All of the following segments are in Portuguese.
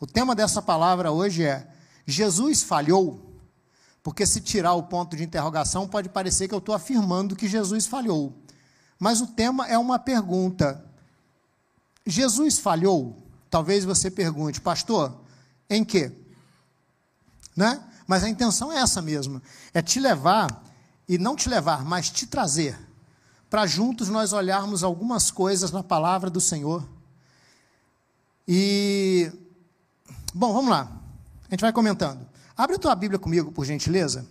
O tema dessa palavra hoje é: Jesus falhou? Porque se tirar o ponto de interrogação, pode parecer que eu estou afirmando que Jesus falhou. Mas o tema é uma pergunta. Jesus falhou? Talvez você pergunte, pastor, em quê? Né? Mas a intenção é essa mesmo: é te levar, e não te levar, mas te trazer, para juntos nós olharmos algumas coisas na palavra do Senhor. E, bom, vamos lá, a gente vai comentando. Abre a tua Bíblia comigo, por gentileza.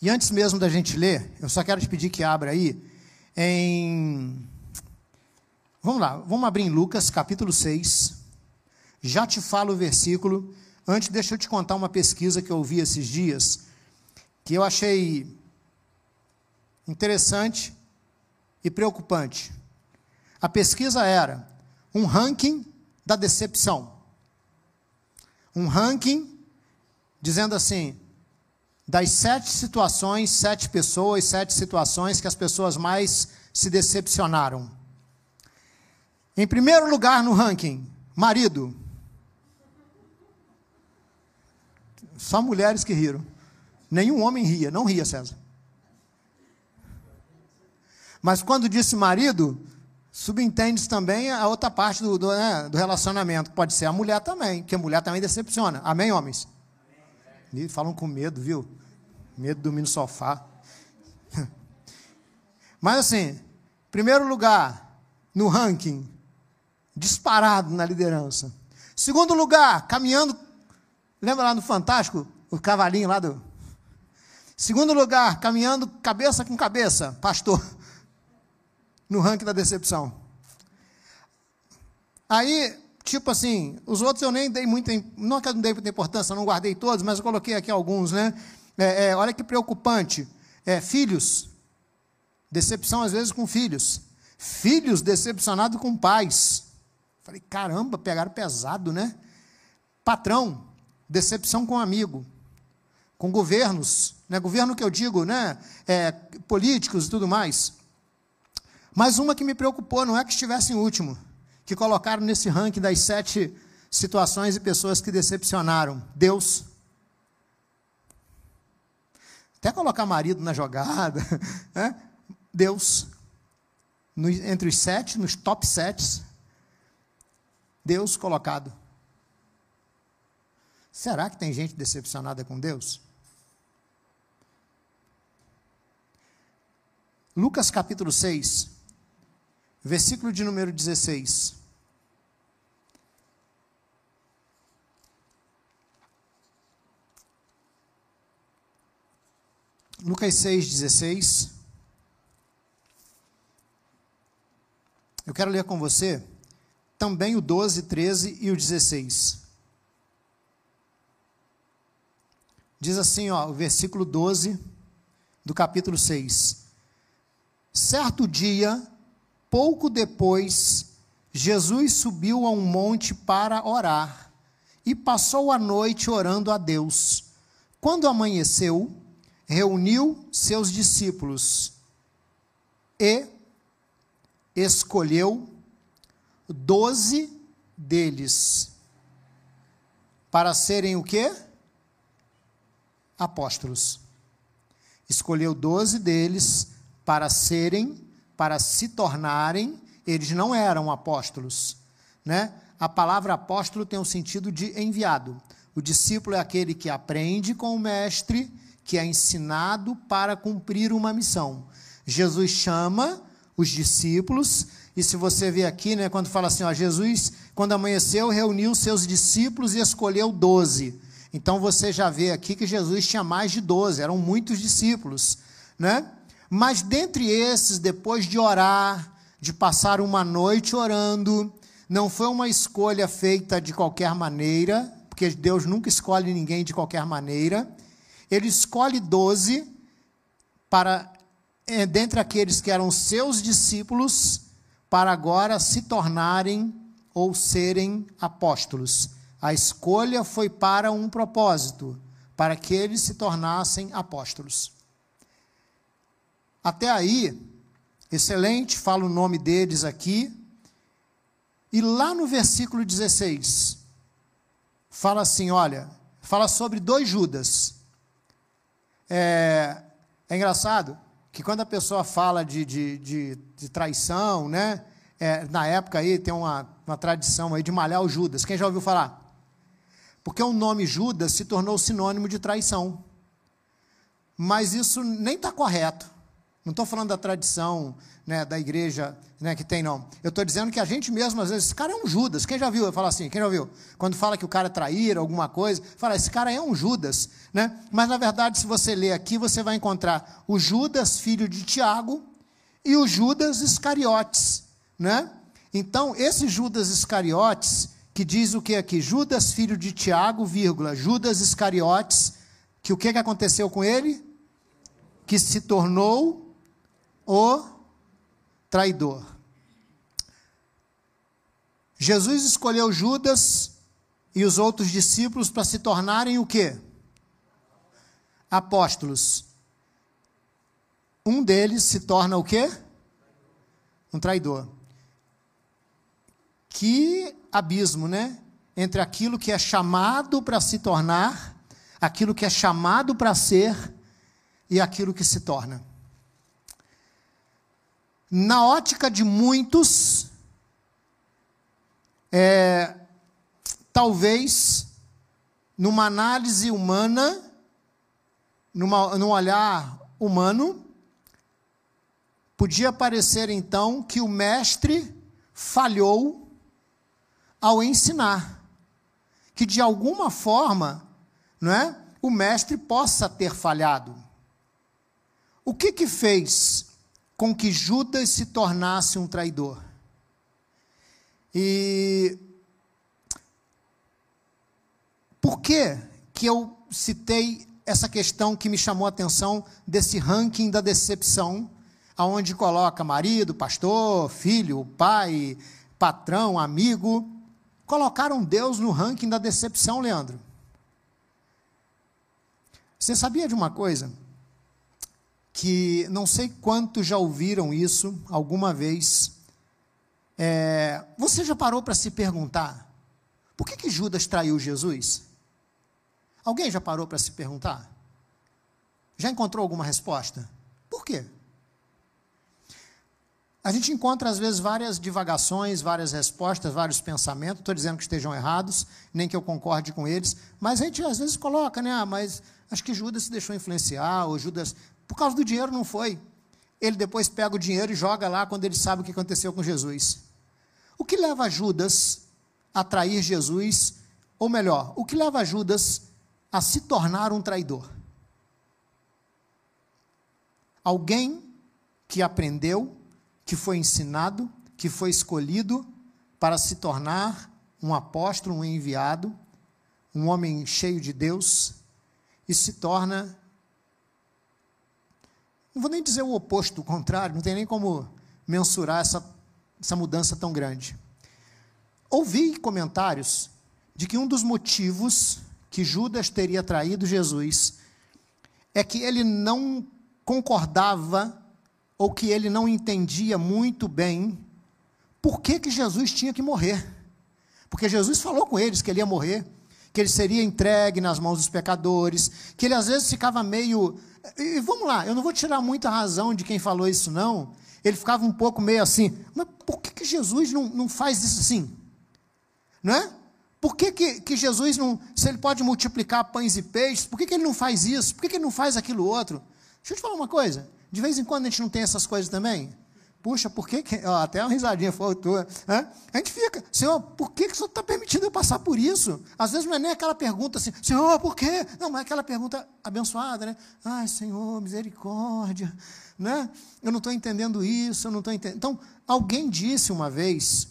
E antes mesmo da gente ler, eu só quero te pedir que abra aí em. Vamos lá, vamos abrir em Lucas capítulo 6. Já te falo o versículo. Antes, deixa eu te contar uma pesquisa que eu ouvi esses dias, que eu achei interessante e preocupante. A pesquisa era um ranking da decepção. Um ranking dizendo assim: das sete situações, sete pessoas, sete situações que as pessoas mais se decepcionaram. Em primeiro lugar no ranking, marido. Só mulheres que riram. Nenhum homem ria, não ria, César. Mas quando disse marido, subentende também a outra parte do, do, né, do relacionamento. Pode ser a mulher também, que a mulher também decepciona. Amém, homens? Falam com medo, viu? Medo de dormir no sofá. Mas assim, primeiro lugar no ranking, disparado na liderança. Segundo lugar, caminhando. Lembra lá no Fantástico? O cavalinho lá do. Segundo lugar, caminhando cabeça com cabeça, pastor. No ranking da decepção. Aí, tipo assim, os outros eu nem dei muita, não que eu não dei muita importância, não guardei todos, mas eu coloquei aqui alguns, né? É, é, olha que preocupante. É, filhos, decepção às vezes com filhos. Filhos decepcionados com pais. Falei, caramba, pegaram pesado, né? Patrão, decepção com amigo. Com governos, né? Governo que eu digo, né? É, políticos e tudo mais. Mas uma que me preocupou, não é que estivesse em último que colocaram nesse ranking das sete situações e pessoas que decepcionaram. Deus. Até colocar marido na jogada. Né? Deus. No, entre os sete, nos top sete, Deus colocado. Será que tem gente decepcionada com Deus? Lucas capítulo 6, versículo de número 16. Lucas 6,16. Eu quero ler com você também o 12, 13 e o 16. Diz assim, ó, o versículo 12 do capítulo 6. Certo dia, pouco depois, Jesus subiu a um monte para orar e passou a noite orando a Deus. Quando amanheceu, reuniu seus discípulos e escolheu doze deles para serem o quê? Apóstolos. Escolheu doze deles para serem, para se tornarem, eles não eram apóstolos, né? A palavra apóstolo tem o sentido de enviado. O discípulo é aquele que aprende com o mestre que é ensinado para cumprir uma missão. Jesus chama os discípulos, e se você vê aqui, né, quando fala assim, ó, Jesus, quando amanheceu, reuniu seus discípulos e escolheu doze. Então você já vê aqui que Jesus tinha mais de doze, eram muitos discípulos, né? Mas dentre esses, depois de orar, de passar uma noite orando, não foi uma escolha feita de qualquer maneira, porque Deus nunca escolhe ninguém de qualquer maneira ele escolhe doze para, é, dentre aqueles que eram seus discípulos, para agora se tornarem ou serem apóstolos. A escolha foi para um propósito, para que eles se tornassem apóstolos. Até aí, excelente, falo o nome deles aqui. E lá no versículo 16, fala assim: olha, fala sobre dois Judas. É, é engraçado que quando a pessoa fala de, de, de, de traição, né? É, na época aí tem uma, uma tradição aí de malhar o Judas. Quem já ouviu falar? Porque o nome Judas se tornou sinônimo de traição. Mas isso nem está correto. Não estou falando da tradição né, da igreja né, que tem, não. Eu estou dizendo que a gente mesmo, às vezes, esse cara é um Judas. Quem já viu? Eu falo assim, quem já viu? Quando fala que o cara é traíra, alguma coisa, fala, esse cara é um Judas. Né? Mas, na verdade, se você ler aqui, você vai encontrar o Judas, filho de Tiago, e o Judas Iscariotes. Né? Então, esse Judas Iscariotes, que diz o que aqui? Judas, filho de Tiago, vírgula, Judas Iscariotes, que o que, que aconteceu com ele? Que se tornou o traidor. Jesus escolheu Judas e os outros discípulos para se tornarem o quê? Apóstolos. Um deles se torna o quê? Um traidor. Que abismo, né? Entre aquilo que é chamado para se tornar, aquilo que é chamado para ser e aquilo que se torna. Na ótica de muitos, é, talvez, numa análise humana, numa, num olhar humano, podia parecer então que o mestre falhou ao ensinar. Que de alguma forma, não é? O mestre possa ter falhado. O que que fez com que Judas se tornasse um traidor. E por que que eu citei essa questão que me chamou a atenção desse ranking da decepção, aonde coloca marido, pastor, filho, pai, patrão, amigo, colocaram Deus no ranking da decepção, Leandro. Você sabia de uma coisa? Que não sei quantos já ouviram isso alguma vez. É, você já parou para se perguntar por que, que Judas traiu Jesus? Alguém já parou para se perguntar? Já encontrou alguma resposta? Por quê? A gente encontra, às vezes, várias divagações, várias respostas, vários pensamentos. Estou dizendo que estejam errados, nem que eu concorde com eles, mas a gente, às vezes, coloca, né? Ah, mas acho que Judas se deixou influenciar, ou Judas por causa do dinheiro não foi. Ele depois pega o dinheiro e joga lá quando ele sabe o que aconteceu com Jesus. O que leva Judas a trair Jesus? Ou melhor, o que leva Judas a se tornar um traidor? Alguém que aprendeu, que foi ensinado, que foi escolhido para se tornar um apóstolo, um enviado, um homem cheio de Deus, e se torna não vou nem dizer o oposto, o contrário, não tem nem como mensurar essa, essa mudança tão grande. Ouvi comentários de que um dos motivos que Judas teria traído Jesus é que ele não concordava ou que ele não entendia muito bem por que, que Jesus tinha que morrer. Porque Jesus falou com eles que ele ia morrer, que ele seria entregue nas mãos dos pecadores, que ele às vezes ficava meio e vamos lá, eu não vou tirar muita razão de quem falou isso, não. Ele ficava um pouco meio assim, mas por que, que Jesus não, não faz isso assim? Não é? Por que, que, que, Jesus não, se ele pode multiplicar pães e peixes, por que, que ele não faz isso? Por que, que ele não faz aquilo outro? Deixa eu te falar uma coisa, de vez em quando a gente não tem essas coisas também. Puxa, por que, que ó, até uma risadinha faltou. Hein? A gente fica, Senhor, por que, que o Senhor está permitindo eu passar por isso? Às vezes não é nem aquela pergunta assim, Senhor, por quê? Não, mas é aquela pergunta abençoada, né? Ai, Senhor, misericórdia, né? Eu não estou entendendo isso, eu não estou entendendo. Então, alguém disse uma vez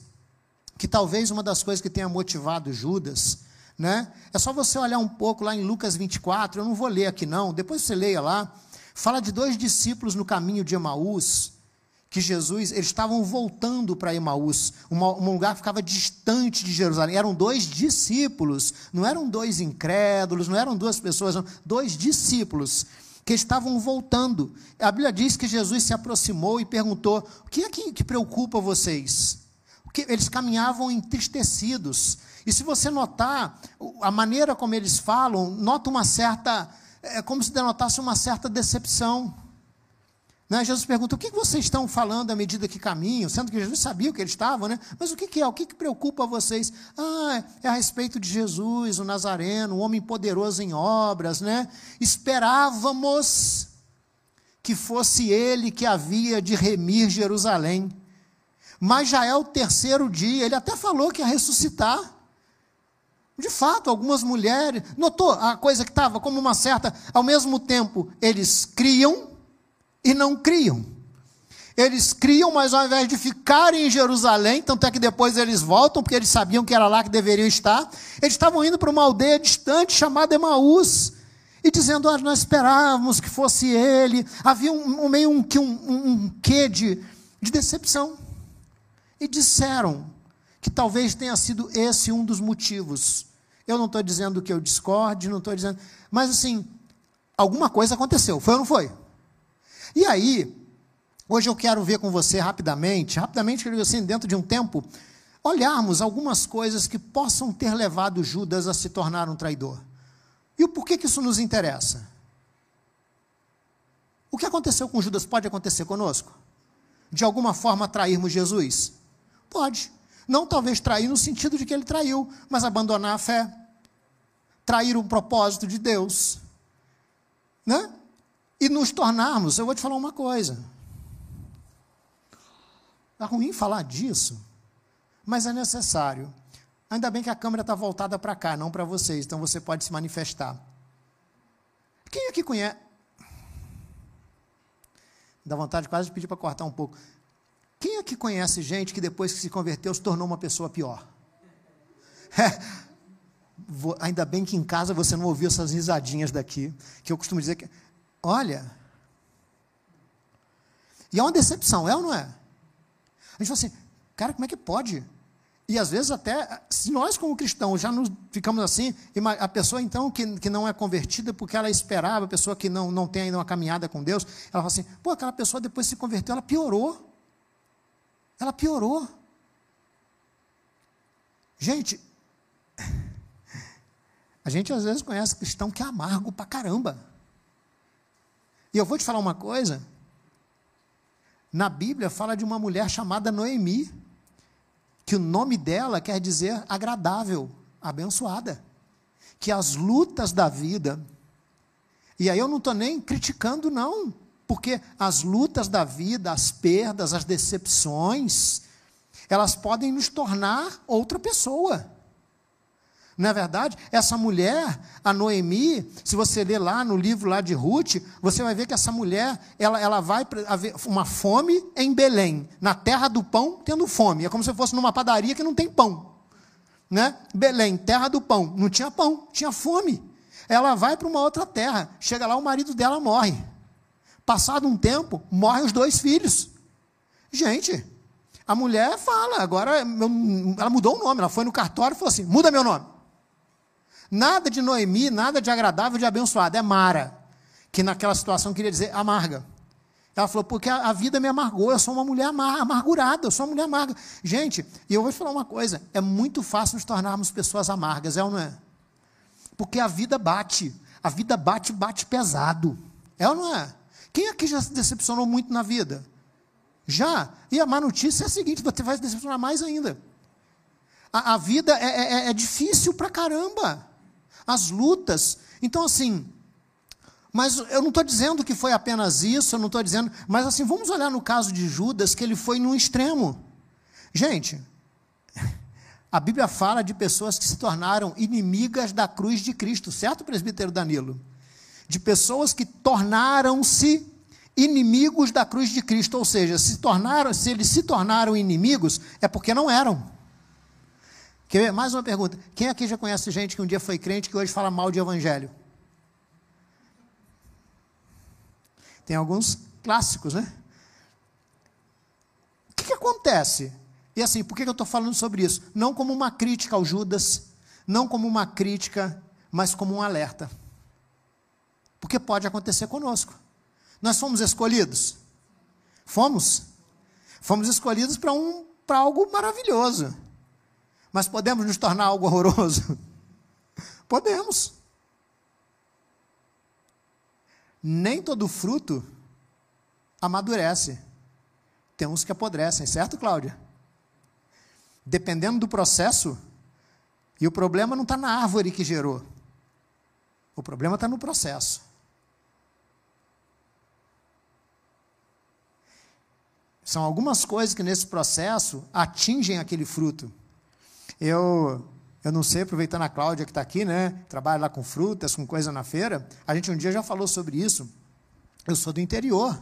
que talvez uma das coisas que tenha motivado Judas, né? É só você olhar um pouco lá em Lucas 24, eu não vou ler aqui não, depois você leia lá. Fala de dois discípulos no caminho de Emaús, que Jesus, eles estavam voltando para Emaús, um lugar que ficava distante de Jerusalém. Eram dois discípulos, não eram dois incrédulos, não eram duas pessoas, não, dois discípulos que estavam voltando. A Bíblia diz que Jesus se aproximou e perguntou: O que é que, que preocupa vocês? Porque eles caminhavam entristecidos. E se você notar, a maneira como eles falam, nota uma certa. É como se denotasse uma certa decepção. Né? Jesus pergunta: o que vocês estão falando à medida que caminham? Sendo que Jesus sabia o que eles estavam, né? Mas o que, é? O que, preocupa vocês? Ah, é a respeito de Jesus, o Nazareno, o homem poderoso em obras, né? Esperávamos que fosse ele que havia de remir Jerusalém. Mas já é o terceiro dia, ele até falou que ia ressuscitar. De fato, algumas mulheres. Notou a coisa que estava como uma certa. Ao mesmo tempo, eles criam e não criam. Eles criam, mas ao invés de ficarem em Jerusalém, tanto é que depois eles voltam, porque eles sabiam que era lá que deveriam estar, eles estavam indo para uma aldeia distante chamada Emaús, e dizendo: ah, Nós esperávamos que fosse ele. Havia um, um meio um, um, um quê de, de decepção. E disseram que talvez tenha sido esse um dos motivos eu não estou dizendo que eu discorde, não estou dizendo. Mas assim, alguma coisa aconteceu, foi ou não foi? E aí, hoje eu quero ver com você rapidamente, rapidamente, assim, dentro de um tempo, olharmos algumas coisas que possam ter levado Judas a se tornar um traidor. E o porquê que isso nos interessa? O que aconteceu com Judas pode acontecer conosco? De alguma forma trairmos Jesus? Pode. Não talvez trair no sentido de que ele traiu, mas abandonar a fé, trair o propósito de Deus, né? E nos tornarmos, eu vou te falar uma coisa. Está ruim falar disso, mas é necessário. Ainda bem que a câmera está voltada para cá, não para vocês, então você pode se manifestar. Quem aqui conhece. Dá vontade quase de pedir para cortar um pouco. Quem aqui conhece gente que depois que se converteu se tornou uma pessoa pior? É, ainda bem que em casa você não ouviu essas risadinhas daqui, que eu costumo dizer que, olha, e é uma decepção, é ou não é? A gente fala assim, cara, como é que pode? E às vezes até, se nós como cristãos já nos ficamos assim, a pessoa então que, que não é convertida porque ela esperava, a pessoa que não, não tem ainda uma caminhada com Deus, ela fala assim, pô, aquela pessoa depois se converteu, ela piorou. Ela piorou. Gente, a gente às vezes conhece cristão que é amargo pra caramba. E eu vou te falar uma coisa. Na Bíblia fala de uma mulher chamada Noemi, que o nome dela quer dizer agradável, abençoada. Que as lutas da vida, e aí eu não estou nem criticando, não, porque as lutas da vida, as perdas, as decepções, elas podem nos tornar outra pessoa. É verdade? Essa mulher, a Noemi, se você ler lá no livro lá de Ruth, você vai ver que essa mulher, ela, ela vai haver uma fome em Belém, na terra do pão, tendo fome. É como se fosse numa padaria que não tem pão. Né? Belém, terra do pão, não tinha pão, tinha fome. Ela vai para uma outra terra, chega lá, o marido dela morre. Passado um tempo, morrem os dois filhos. Gente, a mulher fala, agora ela mudou o nome, ela foi no cartório e falou assim: muda meu nome. Nada de Noemi, nada de agradável, de abençoado. É Mara, que naquela situação queria dizer amarga. Ela falou, porque a, a vida me amargou, eu sou uma mulher amargurada, eu sou uma mulher amarga. Gente, e eu vou te falar uma coisa: é muito fácil nos tornarmos pessoas amargas, é ou não é? Porque a vida bate, a vida bate, bate pesado. É ou não é? Quem aqui já se decepcionou muito na vida? Já. E a má notícia é a seguinte: você vai se decepcionar mais ainda. A, a vida é, é, é difícil pra caramba as lutas. Então, assim, mas eu não estou dizendo que foi apenas isso, eu não estou dizendo. Mas, assim, vamos olhar no caso de Judas, que ele foi num extremo. Gente, a Bíblia fala de pessoas que se tornaram inimigas da cruz de Cristo, certo, presbítero Danilo? De pessoas que tornaram-se inimigos da cruz de Cristo, ou seja, se tornaram, se eles se tornaram inimigos, é porque não eram. Quer ver? Mais uma pergunta. Quem aqui já conhece gente que um dia foi crente que hoje fala mal de evangelho? Tem alguns clássicos, né? O que, que acontece? E assim, por que eu estou falando sobre isso? Não como uma crítica ao Judas, não como uma crítica, mas como um alerta. Porque pode acontecer conosco. Nós fomos escolhidos? Fomos? Fomos escolhidos para um, algo maravilhoso Mas podemos nos tornar algo horroroso? Podemos. Nem todo fruto amadurece. Tem uns que apodrecem, certo, Cláudia? Dependendo do processo, e o problema não está na árvore que gerou, o problema está no processo. São algumas coisas que nesse processo atingem aquele fruto. Eu, eu não sei, aproveitando a Cláudia que está aqui, né? Trabalha lá com frutas, com coisa na feira. A gente um dia já falou sobre isso. Eu sou do interior.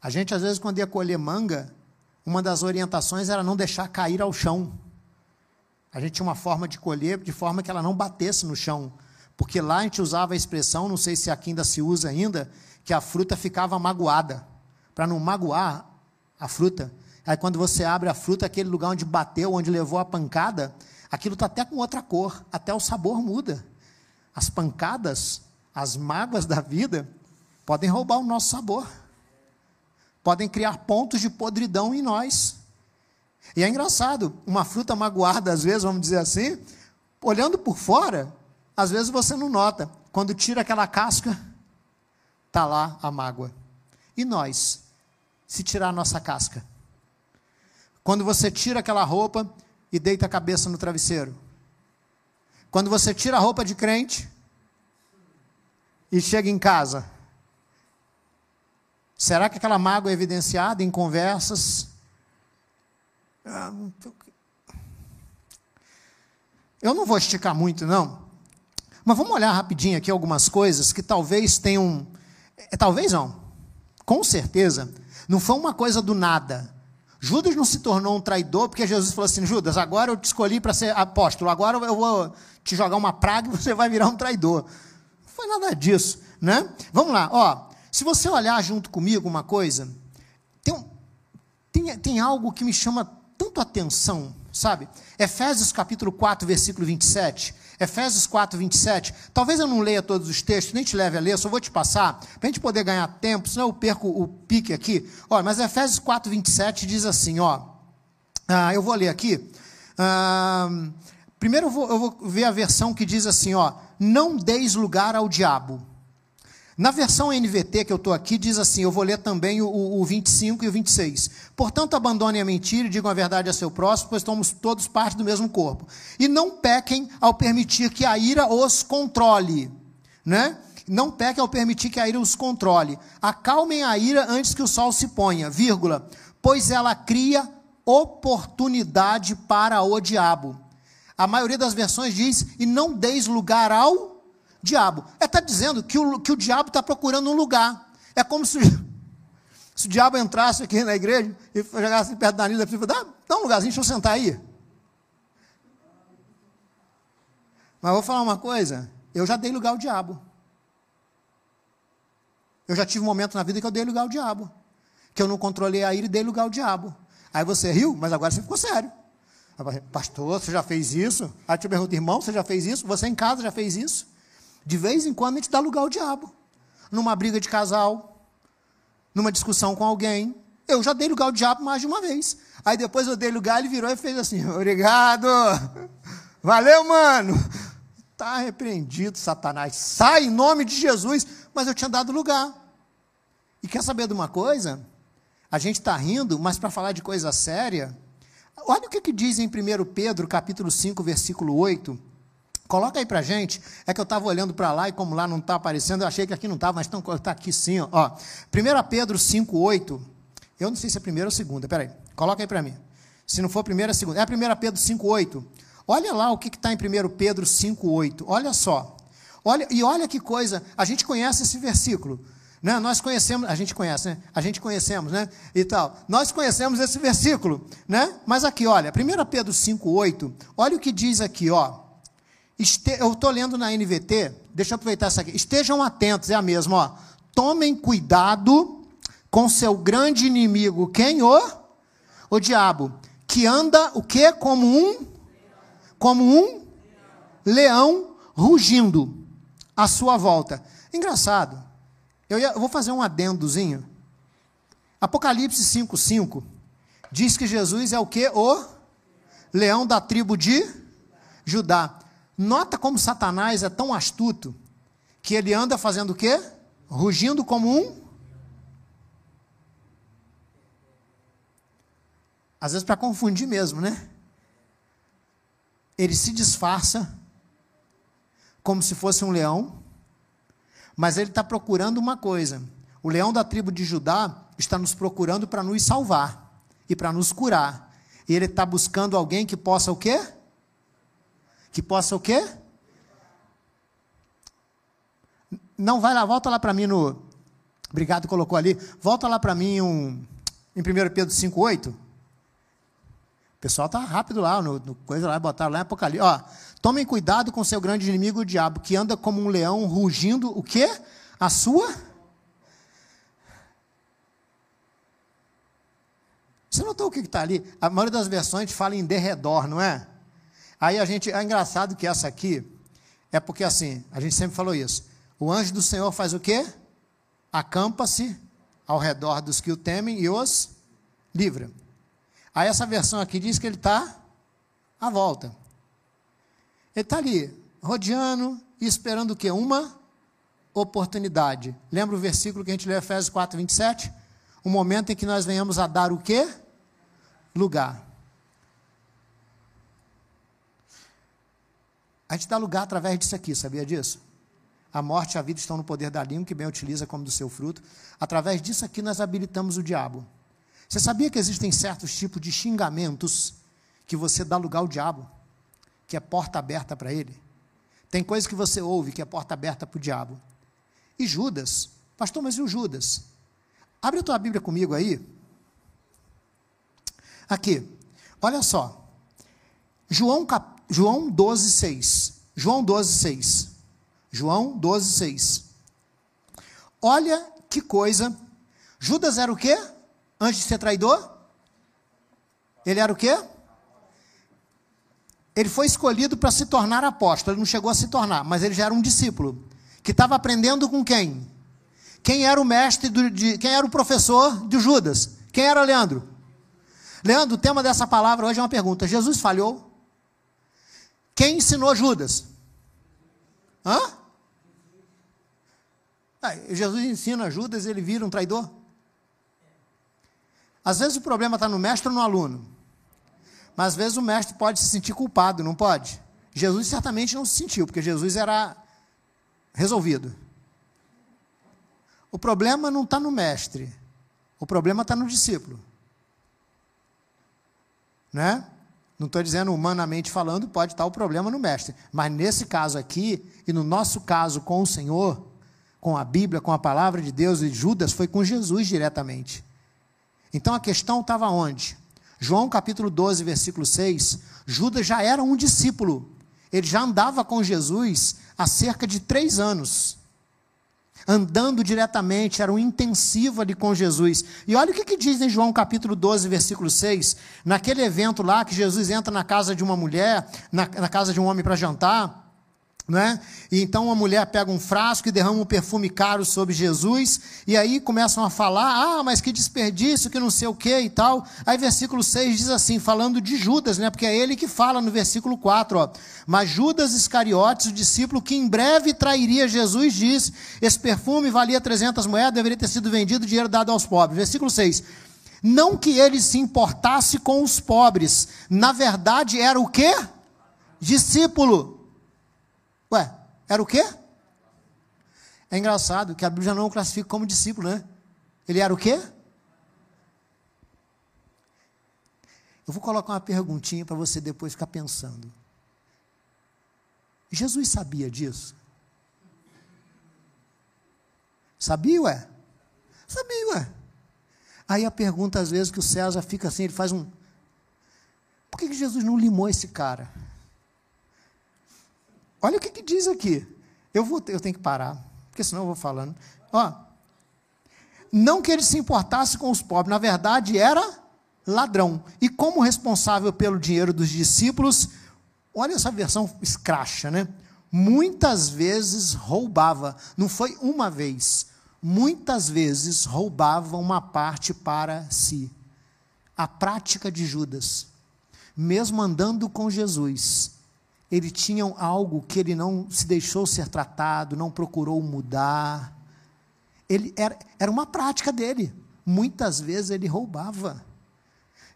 A gente, às vezes, quando ia colher manga, uma das orientações era não deixar cair ao chão. A gente tinha uma forma de colher de forma que ela não batesse no chão. Porque lá a gente usava a expressão, não sei se aqui ainda se usa ainda, que a fruta ficava magoada. Para não magoar a fruta. Aí quando você abre a fruta, aquele lugar onde bateu, onde levou a pancada, aquilo está até com outra cor, até o sabor muda. As pancadas, as mágoas da vida, podem roubar o nosso sabor podem criar pontos de podridão em nós. E é engraçado, uma fruta magoada, às vezes, vamos dizer assim, olhando por fora, às vezes você não nota. Quando tira aquela casca, está lá a mágoa. E nós, se tirar a nossa casca? Quando você tira aquela roupa e deita a cabeça no travesseiro. Quando você tira a roupa de crente e chega em casa Será que aquela mágoa é evidenciada em conversas? Ah, Eu não vou esticar muito, não. Mas vamos olhar rapidinho aqui algumas coisas que talvez tenham. É, talvez não. Com certeza. Não foi uma coisa do nada. Judas não se tornou um traidor porque Jesus falou assim: Judas, agora eu te escolhi para ser apóstolo, agora eu vou te jogar uma praga e você vai virar um traidor. Não foi nada disso, né? Vamos lá, ó. Se você olhar junto comigo uma coisa, tem, tem, tem algo que me chama tanto atenção, sabe? Efésios capítulo 4, versículo 27. Efésios 4, 27. Talvez eu não leia todos os textos, nem te leve a ler, só vou te passar, para a gente poder ganhar tempo, senão eu perco o pique aqui. Ó, mas Efésios 4, 27 diz assim, ó. Ah, eu vou ler aqui. Ah, primeiro eu vou, eu vou ver a versão que diz assim, ó. Não deis lugar ao diabo. Na versão NVT que eu estou aqui, diz assim: eu vou ler também o, o 25 e o 26. Portanto, abandonem a mentira e digam a verdade a seu próximo, pois somos todos parte do mesmo corpo. E não pequem ao permitir que a ira os controle. Né? Não pequem ao permitir que a ira os controle. Acalmem a ira antes que o sol se ponha, vírgula, pois ela cria oportunidade para o diabo. A maioria das versões diz: e não deis lugar ao diabo. É está dizendo que o, que o diabo está procurando um lugar. É como se, se o diabo entrasse aqui na igreja e chegasse perto da Nilda e dá, dá um lugarzinho, deixa eu sentar aí. Mas vou falar uma coisa, eu já dei lugar ao diabo. Eu já tive um momento na vida que eu dei lugar ao diabo. Que eu não controlei a ira e dei lugar ao diabo. Aí você riu, mas agora você ficou sério. Pastor, você já fez isso? Aí te pergunto, irmão, você já fez isso? Você em casa já fez isso? De vez em quando a gente dá lugar ao diabo. Numa briga de casal, numa discussão com alguém. Eu já dei lugar ao diabo mais de uma vez. Aí depois eu dei lugar, ele virou e fez assim: Obrigado, valeu, mano. Está repreendido, Satanás. Sai em nome de Jesus. Mas eu tinha dado lugar. E quer saber de uma coisa? A gente está rindo, mas para falar de coisa séria, olha o que, que diz em 1 Pedro, capítulo 5, versículo 8. Coloca aí para gente. É que eu estava olhando para lá e como lá não está aparecendo, eu achei que aqui não estava, mas está aqui sim. Ó. ó. 1 Pedro 5,8. Eu não sei se é primeira ou segunda. Peraí, coloca aí para mim. Se não for primeira, segunda. É 1 Pedro 5,8. Olha lá o que está em 1 Pedro 5,8. Olha só. Olha, e olha que coisa. A gente conhece esse versículo. Né? Nós conhecemos, a gente conhece, né? A gente conhecemos, né? E tal. Nós conhecemos esse versículo, né? Mas aqui, olha, 1 Pedro 5,8. Olha o que diz aqui, ó. Este, eu estou lendo na NVT, deixa eu aproveitar essa aqui. Estejam atentos, é a mesma, ó. Tomem cuidado com seu grande inimigo, quem? O? O diabo. Que anda o quê? Como um? Como um leão rugindo à sua volta. Engraçado. Eu, ia, eu vou fazer um adendozinho. Apocalipse 5,5 diz que Jesus é o que? O leão da tribo de Judá. Nota como Satanás é tão astuto que ele anda fazendo o quê? Rugindo como um. Às vezes para confundir mesmo, né? Ele se disfarça como se fosse um leão, mas ele está procurando uma coisa. O leão da tribo de Judá está nos procurando para nos salvar e para nos curar. E ele está buscando alguém que possa o quê? Que possa o quê? Não, vai lá, volta lá para mim no. Obrigado, colocou ali. Volta lá para mim um, em 1 Pedro 5,8. O pessoal está rápido lá, no, no, coisa lá, botaram lá em Apocalipse. Ó, tomem cuidado com seu grande inimigo, o diabo, que anda como um leão rugindo, o quê? A sua? Você notou o que está ali? A maioria das versões fala em derredor, não é? Aí a gente, é engraçado que essa aqui, é porque assim, a gente sempre falou isso. O anjo do Senhor faz o quê? Acampa-se ao redor dos que o temem e os livra. Aí essa versão aqui diz que ele está à volta. Ele está ali, rodeando e esperando o quê? Uma oportunidade. Lembra o versículo que a gente leu em Efésios 4, 27? O momento em que nós venhamos a dar o quê? Lugar. A gente dá lugar através disso aqui, sabia disso? A morte e a vida estão no poder da língua, que bem utiliza como do seu fruto. Através disso aqui nós habilitamos o diabo. Você sabia que existem certos tipos de xingamentos que você dá lugar ao diabo, que é porta aberta para ele? Tem coisas que você ouve que é porta aberta para o diabo. E Judas, pastor, mas e o Judas? Abre a tua Bíblia comigo aí. Aqui, olha só. João, cap... João 12, 6. João 12, 6. João 12, 6. Olha que coisa. Judas era o quê? Antes de ser traidor? Ele era o quê? Ele foi escolhido para se tornar apóstolo. Ele não chegou a se tornar, mas ele já era um discípulo. Que estava aprendendo com quem? Quem era o mestre, do, de, quem era o professor de Judas? Quem era Leandro? Leandro, o tema dessa palavra hoje é uma pergunta. Jesus falhou? Quem ensinou Judas? Hã? Ah, Jesus ensina Judas, ele vira um traidor. Às vezes o problema está no mestre ou no aluno. Mas às vezes o mestre pode se sentir culpado, não pode? Jesus certamente não se sentiu, porque Jesus era resolvido. O problema não está no mestre, o problema está no discípulo. Né? Não estou dizendo humanamente falando, pode estar o problema no mestre. Mas nesse caso aqui, e no nosso caso com o Senhor, com a Bíblia, com a palavra de Deus, e Judas foi com Jesus diretamente. Então a questão estava onde? João capítulo 12, versículo 6. Judas já era um discípulo. Ele já andava com Jesus há cerca de três anos andando diretamente, era um intensivo ali com Jesus. E olha o que, que diz em João capítulo 12, versículo 6, naquele evento lá que Jesus entra na casa de uma mulher, na, na casa de um homem para jantar, né? E então uma mulher pega um frasco e derrama um perfume caro sobre Jesus, e aí começam a falar: ah, mas que desperdício, que não sei o que e tal. Aí versículo 6 diz assim, falando de Judas, né? Porque é ele que fala no versículo 4, ó. Mas Judas Iscariotes, o discípulo que em breve trairia Jesus, diz: esse perfume valia 300 moedas, deveria ter sido vendido, dinheiro dado aos pobres. Versículo 6. Não que ele se importasse com os pobres, na verdade era o quê? Discípulo era o quê? É engraçado que a Bíblia não o classifica como discípulo, né? Ele era o quê? Eu vou colocar uma perguntinha para você depois ficar pensando. Jesus sabia disso? Sabia, ué? Sabia, ué. Aí a pergunta, às vezes, que o César fica assim, ele faz um. Por que Jesus não limou esse cara? Olha o que, que diz aqui. Eu, vou, eu tenho que parar, porque senão eu vou falando. Ó, não que ele se importasse com os pobres, na verdade era ladrão. E como responsável pelo dinheiro dos discípulos, olha essa versão escracha, né? Muitas vezes roubava, não foi uma vez, muitas vezes roubava uma parte para si. A prática de Judas. mesmo andando com Jesus, ele tinha algo que ele não se deixou ser tratado, não procurou mudar. Ele era, era uma prática dele. Muitas vezes ele roubava.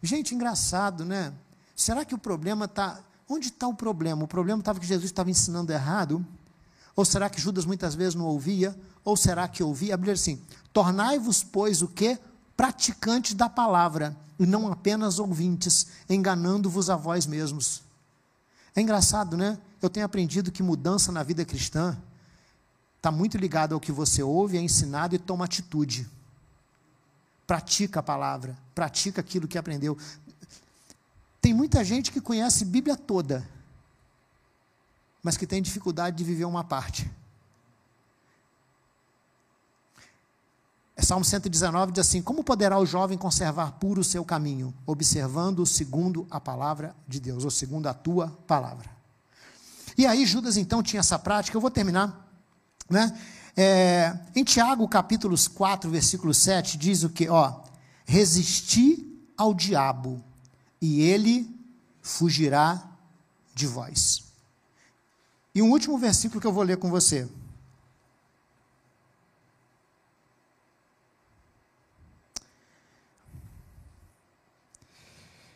Gente, engraçado, né? Será que o problema está. Onde está o problema? O problema estava que Jesus estava ensinando errado? Ou será que Judas muitas vezes não ouvia? Ou será que ouvia? A Bíblia diz assim: tornai-vos, pois, o que? Praticantes da palavra, e não apenas ouvintes, enganando-vos a vós mesmos. É engraçado, né? Eu tenho aprendido que mudança na vida cristã está muito ligado ao que você ouve, é ensinado e toma atitude. Pratica a palavra, pratica aquilo que aprendeu. Tem muita gente que conhece Bíblia toda, mas que tem dificuldade de viver uma parte. Salmo 119 diz assim: Como poderá o jovem conservar puro o seu caminho, observando segundo a palavra de Deus, ou segundo a tua palavra? E aí Judas então tinha essa prática, eu vou terminar, né? É, em Tiago, capítulo 4, versículo 7, diz o que? Ó, resisti ao diabo, e ele fugirá de vós. E um último versículo que eu vou ler com você.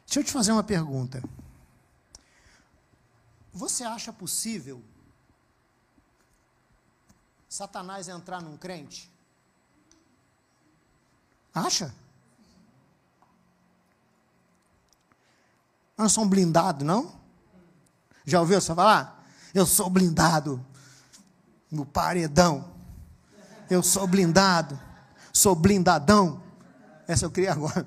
Deixa eu te fazer uma pergunta. Você acha possível Satanás entrar num crente? Acha? Eu não sou um blindado, não? Já ouviu você falar? Eu sou blindado no paredão. Eu sou blindado. Sou blindadão. Essa eu queria agora.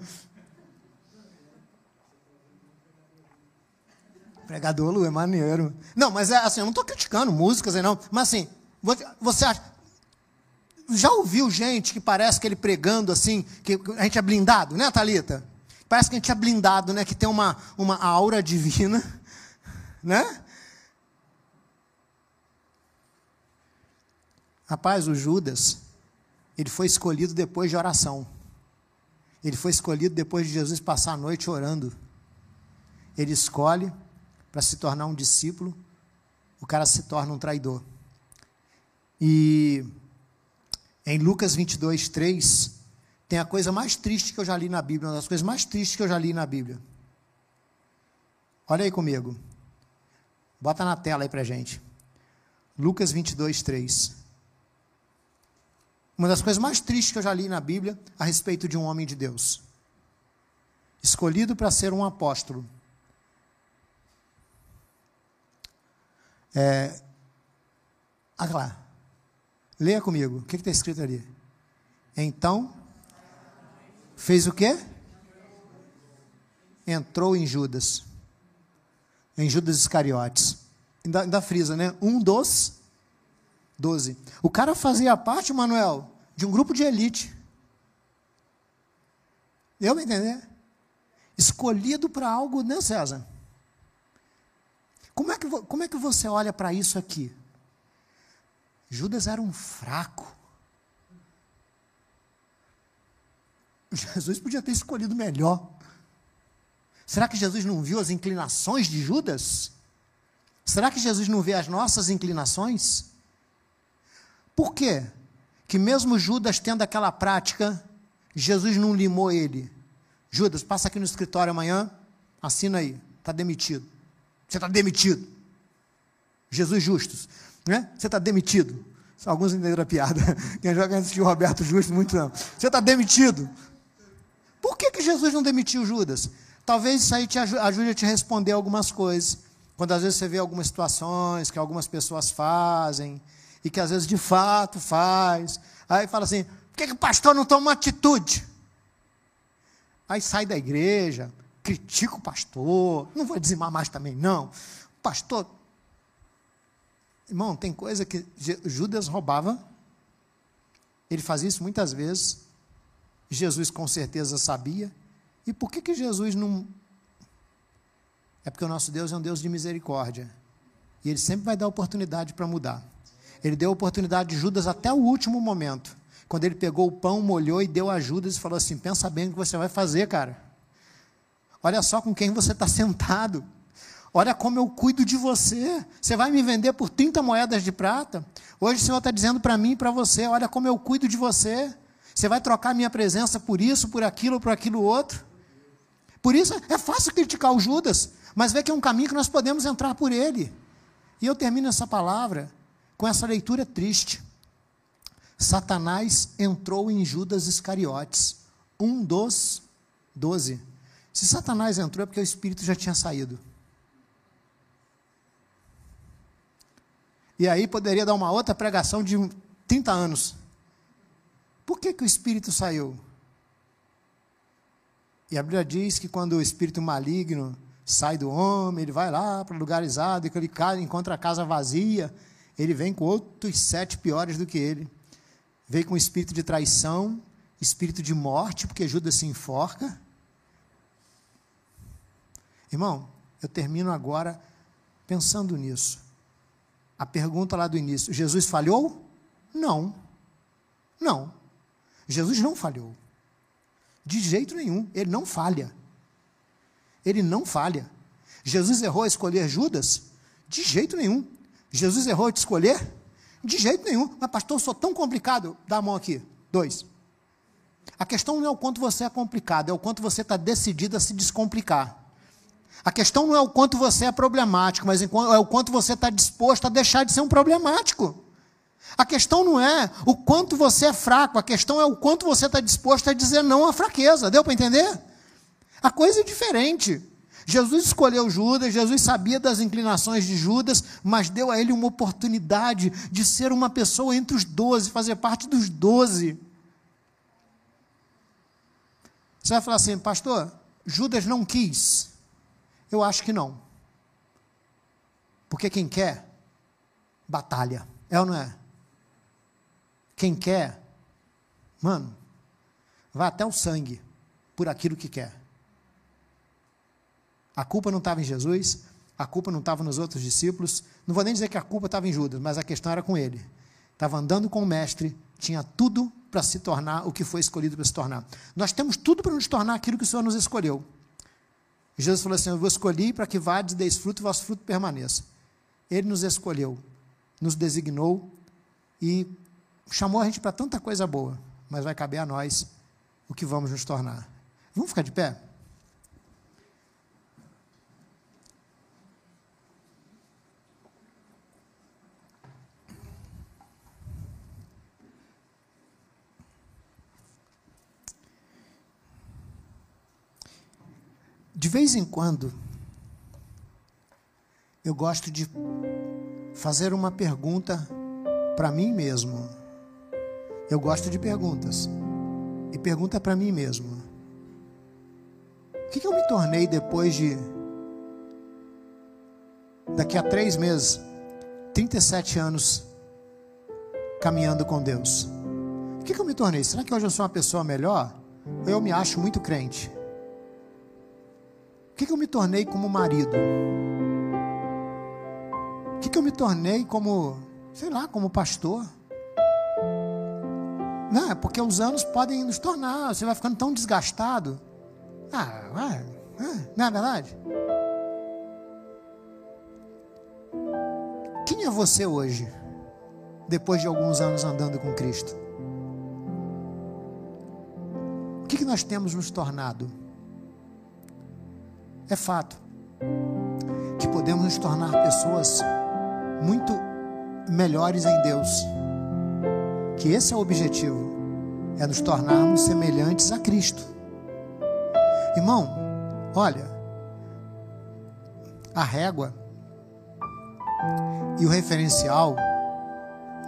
Pregador Lu é maneiro. Não, mas é assim, eu não estou criticando músicas aí não. Mas assim, você acha. Já ouviu gente que parece que ele pregando assim, que a gente é blindado, né, Thalita? Parece que a gente é blindado, né? Que tem uma, uma aura divina, né? Rapaz, o Judas, ele foi escolhido depois de oração. Ele foi escolhido depois de Jesus passar a noite orando. Ele escolhe para se tornar um discípulo, o cara se torna um traidor. E em Lucas 22, 3, tem a coisa mais triste que eu já li na Bíblia, uma das coisas mais tristes que eu já li na Bíblia. Olha aí comigo. Bota na tela aí para gente. Lucas 22, 3. Uma das coisas mais tristes que eu já li na Bíblia a respeito de um homem de Deus. Escolhido para ser um apóstolo. É, ah lá. Leia comigo. O que está escrito ali? Então, Fez o quê? Entrou em Judas. Em Judas Iscariotes. Ainda, ainda frisa, né? Um dos doze. O cara fazia parte, Manuel, de um grupo de elite. Deu para entender? Escolhido para algo, né, César? Como é que, como é que você olha para isso aqui? Judas era um fraco. Jesus podia ter escolhido melhor. Será que Jesus não viu as inclinações de Judas? Será que Jesus não vê as nossas inclinações? Por quê? Que mesmo Judas tendo aquela prática, Jesus não limou ele. Judas, passa aqui no escritório amanhã, assina aí, está demitido. Você está demitido. Jesus Justus, né? Você está demitido. Alguns entenderam a piada. Quem joga assistiu o Roberto Justo, muito não. Você está demitido. Por que, que Jesus não demitiu Judas? Talvez isso aí te ajude a te responder algumas coisas. Quando às vezes você vê algumas situações que algumas pessoas fazem, e que às vezes de fato faz. Aí fala assim: por que, que o pastor não toma uma atitude? Aí sai da igreja, critica o pastor, não vou dizimar mais também, não. Pastor, irmão, tem coisa que Judas roubava, ele fazia isso muitas vezes, Jesus com certeza sabia. E por que, que Jesus não. É porque o nosso Deus é um Deus de misericórdia. E ele sempre vai dar oportunidade para mudar. Ele deu oportunidade de Judas até o último momento. Quando ele pegou o pão, molhou e deu a Judas e falou assim: pensa bem o que você vai fazer, cara. Olha só com quem você está sentado. Olha como eu cuido de você. Você vai me vender por 30 moedas de prata? Hoje o Senhor está dizendo para mim e para você: olha como eu cuido de você. Você vai trocar minha presença por isso, por aquilo, por aquilo outro? Por isso é fácil criticar o Judas, mas vê que é um caminho que nós podemos entrar por ele. E eu termino essa palavra com essa leitura triste. Satanás entrou em Judas Iscariotes, um dos doze. Se Satanás entrou é porque o espírito já tinha saído. E aí poderia dar uma outra pregação de 30 anos. Por que, que o espírito saiu? E a Bíblia diz que quando o espírito maligno sai do homem, ele vai lá para lugar exato, e ele encontra a casa vazia, ele vem com outros sete piores do que ele. Veio com espírito de traição, espírito de morte, porque Judas se enforca. Irmão, eu termino agora pensando nisso a pergunta lá do início: Jesus falhou? Não. Não. Jesus não falhou. De jeito nenhum. Ele não falha. Ele não falha. Jesus errou a escolher Judas? De jeito nenhum. Jesus errou a te escolher? De jeito nenhum. Mas, pastor, eu sou tão complicado. Dá a mão aqui. Dois. A questão não é o quanto você é complicado, é o quanto você está decidido a se descomplicar. A questão não é o quanto você é problemático, mas é o quanto você está disposto a deixar de ser um problemático. A questão não é o quanto você é fraco, a questão é o quanto você está disposto a dizer não à fraqueza. Deu para entender? A coisa é diferente. Jesus escolheu Judas, Jesus sabia das inclinações de Judas, mas deu a ele uma oportunidade de ser uma pessoa entre os doze, fazer parte dos doze. Você vai falar assim, pastor, Judas não quis. Eu acho que não. Porque quem quer, batalha. É ou não é? Quem quer, mano, vai até o sangue por aquilo que quer. A culpa não estava em Jesus, a culpa não estava nos outros discípulos. Não vou nem dizer que a culpa estava em Judas, mas a questão era com ele. Estava andando com o mestre, tinha tudo para se tornar o que foi escolhido para se tornar. Nós temos tudo para nos tornar aquilo que o Senhor nos escolheu. Jesus falou assim: Eu vos escolhi para que vades e deis fruto e vosso fruto permaneça. Ele nos escolheu, nos designou e chamou a gente para tanta coisa boa, mas vai caber a nós o que vamos nos tornar. Vamos ficar de pé? De vez em quando, eu gosto de fazer uma pergunta para mim mesmo. Eu gosto de perguntas. E pergunta para mim mesmo. O que, que eu me tornei depois de. Daqui a três meses, 37 anos caminhando com Deus? O que, que eu me tornei? Será que hoje eu sou uma pessoa melhor? Ou eu me acho muito crente? Que, que eu me tornei como marido? O que, que eu me tornei como, sei lá, como pastor? Não, é porque os anos podem nos tornar, você vai ficando tão desgastado. Ah, é, é, não é verdade? Quem é você hoje, depois de alguns anos andando com Cristo? O que, que nós temos nos tornado? É fato que podemos nos tornar pessoas muito melhores em Deus. Que esse é o objetivo, é nos tornarmos semelhantes a Cristo. Irmão, olha, a régua e o referencial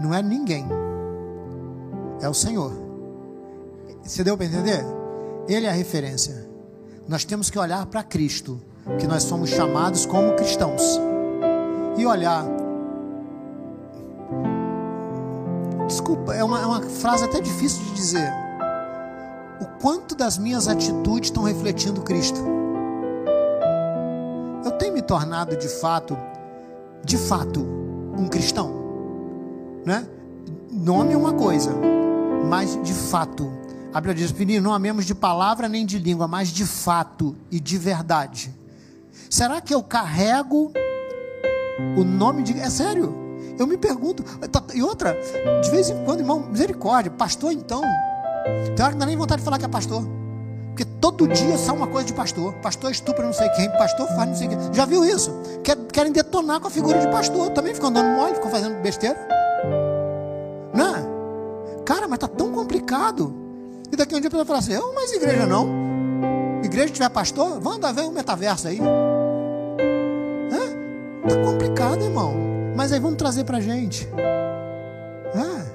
não é ninguém, é o Senhor. Você deu para entender? Ele é a referência nós temos que olhar para Cristo, que nós somos chamados como cristãos, e olhar. Desculpa, é uma, é uma frase até difícil de dizer. O quanto das minhas atitudes estão refletindo Cristo? Eu tenho me tornado de fato, de fato, um cristão, né? Nome é uma coisa, mas de fato A Bíblia diz: Filhinho, não amemos de palavra nem de língua, mas de fato e de verdade. Será que eu carrego o nome de. É sério. Eu me pergunto. Tá, e outra, de vez em quando, irmão, misericórdia, pastor então. Tem hora que não dá nem vontade de falar que é pastor. Porque todo dia sai uma coisa de pastor. Pastor estupra não sei quem, pastor faz não sei quem. Já viu isso? Querem detonar com a figura de pastor. Também ficam dando mole, ficam fazendo besteira. Não é? Cara, mas tá tão complicado. E daqui a um dia a pessoa fala assim: eu, mas igreja não. Igreja tiver pastor, vamos dar ver um metaverso aí. É? Tá complicado, irmão. Mas aí vamos trazer pra gente. É.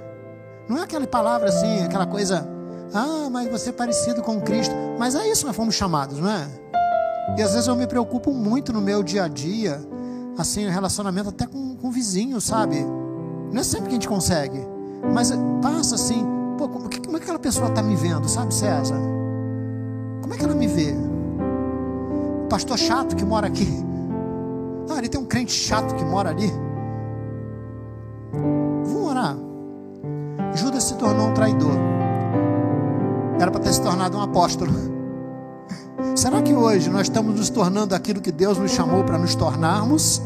Não é aquela palavra assim, aquela coisa ah, mas você é parecido com Cristo. Mas é isso que nós fomos chamados, não é? E às vezes eu me preocupo muito no meu dia a dia, assim, relacionamento até com, com vizinho, sabe? Não é sempre que a gente consegue. Mas passa assim, pô, como, é que aquela pessoa está me vendo, sabe, César? Como é que ela me vê? O pastor chato que mora aqui. Ah, ali tem um crente chato que mora ali. Vamos orar. Judas se tornou um traidor. Era para ter se tornado um apóstolo. Será que hoje nós estamos nos tornando aquilo que Deus nos chamou para nos tornarmos?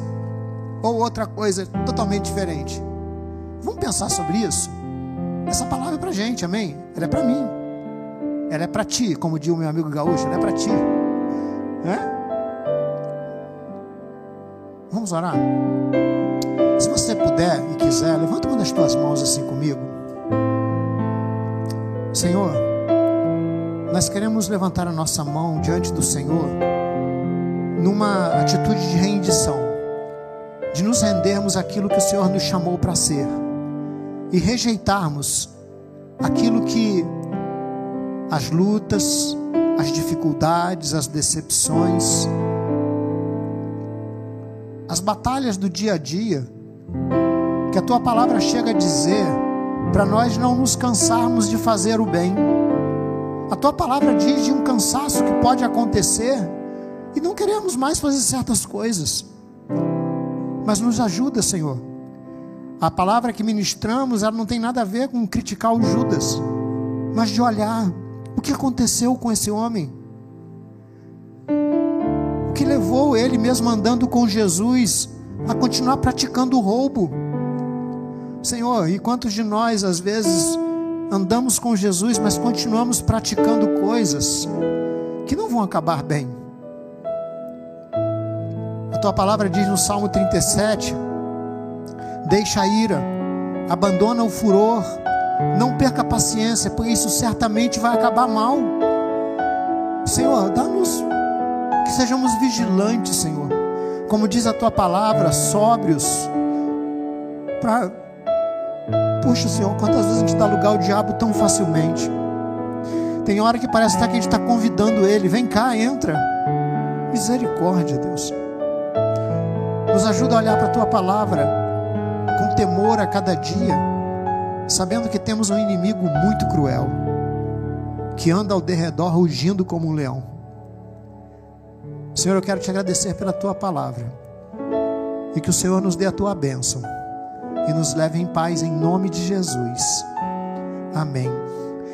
Ou outra coisa totalmente diferente? Vamos pensar sobre isso? Essa palavra é para gente, amém? Ela é para mim. Ela é para ti, como diz o meu amigo gaúcho, ela é para ti. É? Vamos orar? Se você puder e quiser, levanta uma das tuas mãos assim comigo. Senhor, nós queremos levantar a nossa mão diante do Senhor numa atitude de rendição, de nos rendermos aquilo que o Senhor nos chamou para ser e rejeitarmos aquilo que as lutas, as dificuldades, as decepções, as batalhas do dia a dia, que a tua palavra chega a dizer para nós não nos cansarmos de fazer o bem a tua palavra diz de um cansaço que pode acontecer e não queremos mais fazer certas coisas. Mas nos ajuda, Senhor. A palavra que ministramos, ela não tem nada a ver com criticar o Judas, mas de olhar o que aconteceu com esse homem. O que levou ele mesmo andando com Jesus a continuar praticando o roubo. Senhor, e quantos de nós às vezes andamos com Jesus, mas continuamos praticando coisas que não vão acabar bem. A tua palavra diz no Salmo 37: Deixa a ira, abandona o furor, não perca a paciência, pois isso certamente vai acabar mal. Senhor, dá-nos que sejamos vigilantes, Senhor. Como diz a tua palavra, sóbrios, Puxa, Senhor, quantas vezes a gente dá lugar ao diabo tão facilmente. Tem hora que parece até que a gente está convidando ele. Vem cá, entra. Misericórdia, Deus. Nos ajuda a olhar para a tua palavra com temor a cada dia, sabendo que temos um inimigo muito cruel, que anda ao derredor rugindo como um leão. Senhor, eu quero te agradecer pela tua palavra e que o Senhor nos dê a tua bênção e nos leve em paz em nome de Jesus. Amém.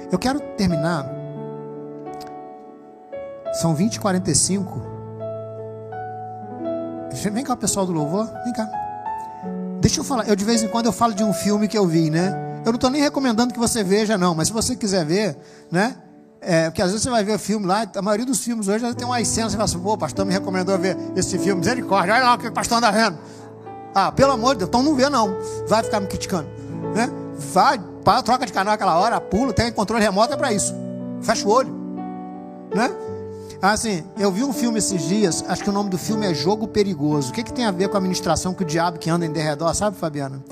Eu quero terminar. São 20 e 45. Vem cá, pessoal do louvor. Vem cá. Deixa eu falar. Eu de vez em quando eu falo de um filme que eu vi, né? Eu não estou nem recomendando que você veja, não. Mas se você quiser ver, né? É, porque às vezes você vai ver o filme lá, a maioria dos filmes hoje tem uma cenas, você fala assim, pô, o pastor me recomendou ver esse filme, misericórdia, olha lá o que o pastor anda vendo. Ah, pelo amor de Deus, então não vê não. Vai ficar me criticando. Né? Vai, para, troca de canal aquela hora, pula, tem controle remoto, é para isso. Fecha o olho. Né? Assim, eu vi um filme esses dias, acho que o nome do filme é Jogo Perigoso. O que, que tem a ver com a administração que o diabo que anda em derredor, sabe, Fabiana?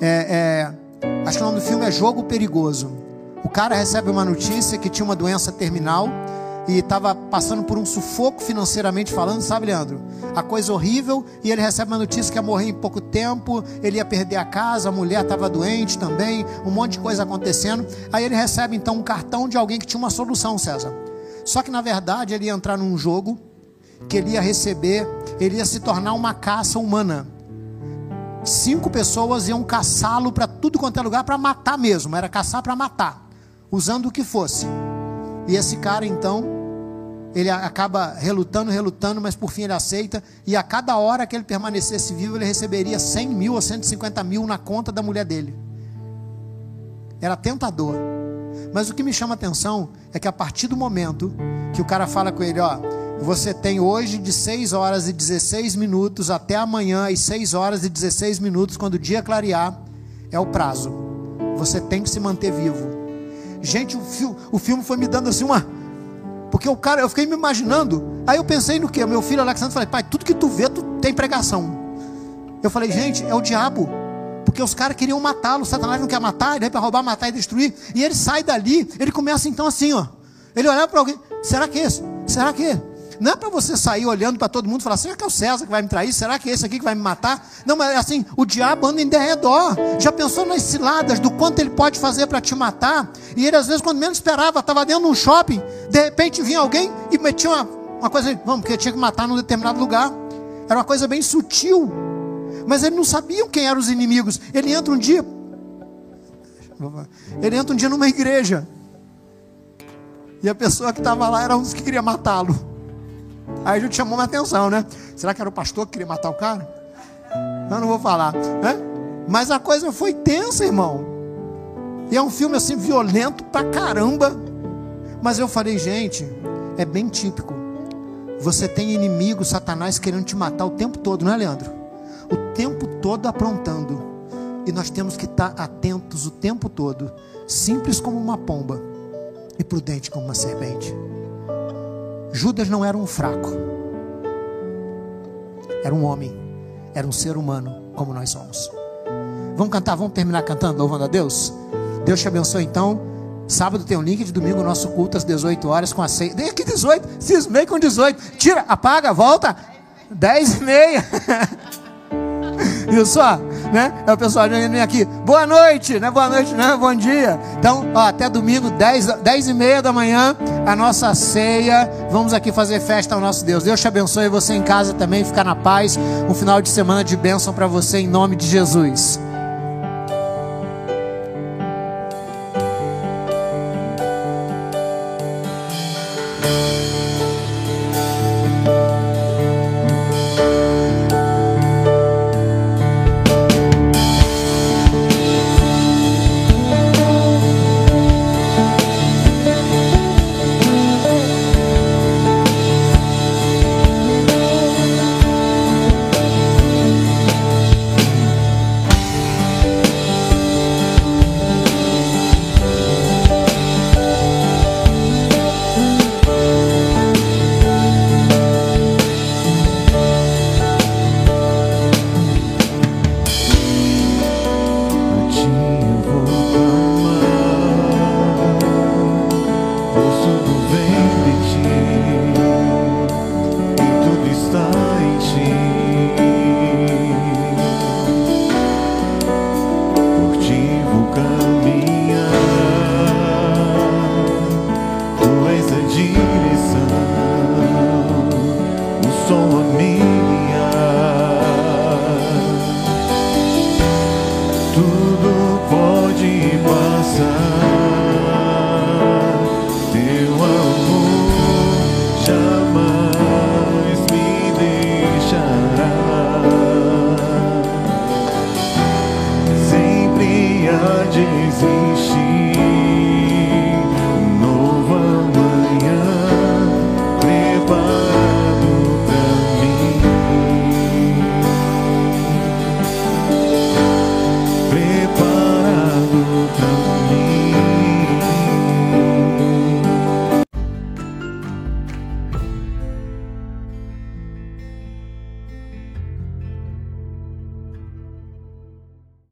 É, é, acho que o nome do filme é Jogo Perigoso. O cara recebe uma notícia que tinha uma doença terminal e estava passando por um sufoco financeiramente falando, sabe, Leandro? A coisa horrível, e ele recebe uma notícia que ia morrer em pouco tempo, ele ia perder a casa, a mulher estava doente também, um monte de coisa acontecendo. Aí ele recebe então um cartão de alguém que tinha uma solução, César. Só que na verdade ele ia entrar num jogo que ele ia receber, ele ia se tornar uma caça humana. Cinco pessoas iam caçá-lo para tudo quanto é lugar para matar mesmo, era caçar para matar. usando o que fosse. E esse cara, então, ele acaba relutando, relutando, mas por fim ele aceita. E a cada hora que ele permanecesse vivo, ele receberia 100 mil ou 150 mil na conta da mulher dele. Era tentador. Mas o que me chama a atenção é que a partir do momento que o cara fala com ele, ó, você tem hoje de 6 horas e 16 minutos até amanhã às 6 horas e 16 minutos, quando o dia clarear, é o prazo. Você tem que se manter vivo. Gente, o, o filme foi me dando assim uma. Porque o cara, eu fiquei me imaginando. Aí eu pensei no que? Meu filho Alexandre falei, pai, tudo que tu vê, tu tem pregação. Eu falei, gente, é o diabo. Porque os caras queriam matá-lo, Satanás não quer matar, ele é para roubar, matar e destruir. E ele sai dali, ele começa então assim, ó. Ele olha para alguém, será que é esse? Será que é? Não é para você sair olhando para todo mundo e falar: será que é o César que vai me trair? Será que é esse aqui que vai me matar? Não, mas assim, o diabo anda em derredor. Já pensou nas ciladas do quanto ele pode fazer para te matar? E ele, às vezes, quando menos esperava, estava dentro de um shopping, de repente vinha alguém e metia uma, uma coisa, vamos, porque tinha que matar num determinado lugar. Era uma coisa bem sutil. Mas ele não sabia quem eram os inimigos. Ele entra um dia. Ele entra um dia numa igreja. E a pessoa que estava lá era um dos que queria matá-lo. Aí a gente chamou uma atenção, né? Será que era o pastor que queria matar o cara? Eu não vou falar, né? Mas a coisa foi tensa, irmão. E é um filme assim violento pra caramba. Mas eu falei, gente, é bem típico. Você tem inimigo, Satanás querendo te matar o tempo todo, não é, Leandro? O tempo todo aprontando. E nós temos que estar atentos o tempo todo, simples como uma pomba e prudente como uma serpente. Judas não era um fraco, era um homem, era um ser humano como nós somos. Vamos cantar, vamos terminar cantando, louvando a Deus? Deus te abençoe então. Sábado tem um link de domingo, nosso culto às 18 horas com a ceia. Dei aqui 18, cismei com 18. Tira, apaga, volta. 10 e meia. Viu só? né? É o pessoal vem aqui, boa noite, né? Boa noite, né? Bom dia. Então, ó, até domingo, 10, 10 e meia da manhã, a nossa ceia. Vamos aqui fazer festa ao nosso Deus. Deus te abençoe você em casa também, ficar na paz. Um final de semana de bênção para você em nome de Jesus.